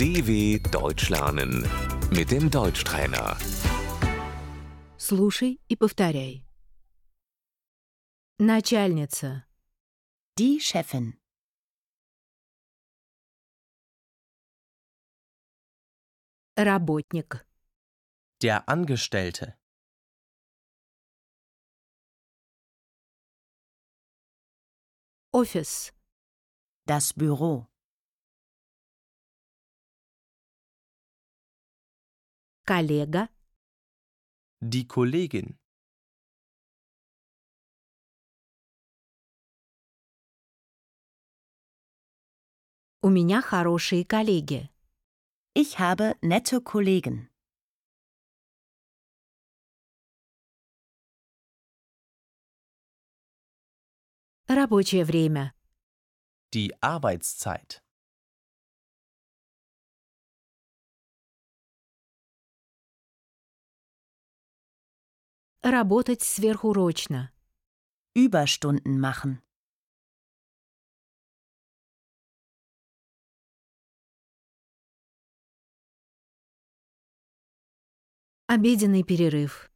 DW Deutsch lernen mit dem Deutschtrainer. Слушай и повторяй. Начальница, Die Chefin. работник, Der Angestellte. офис, Das Büro. коллега, Die Kollegin. у меня хорошие коллеги. Ich habe nette Kollegen. Рабочее время, Die Arbeitszeit. Работать сверхурочно, Überstunden machen. обеденный перерыв,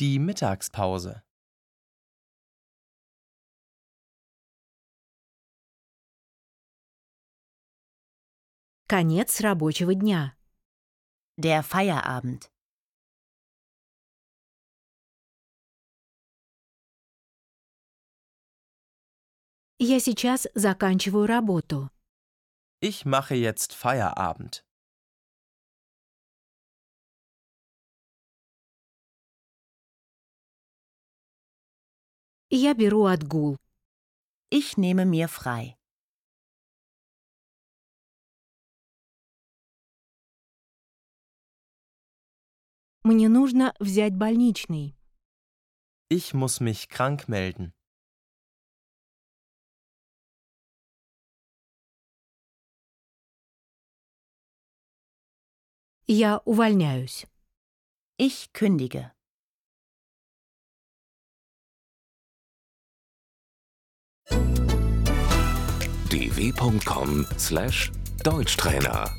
Die Mittagspause. конец рабочего дня, Der Feierabend. Я сейчас заканчиваю работу. Ich mache jetzt Feierabend. Я беру отгул. Ich nehme mir frei. Мне нужно взять больничный. Ich muss mich krank melden. Я увольняюсь. Ich kündige. dw.com/deutschtrainer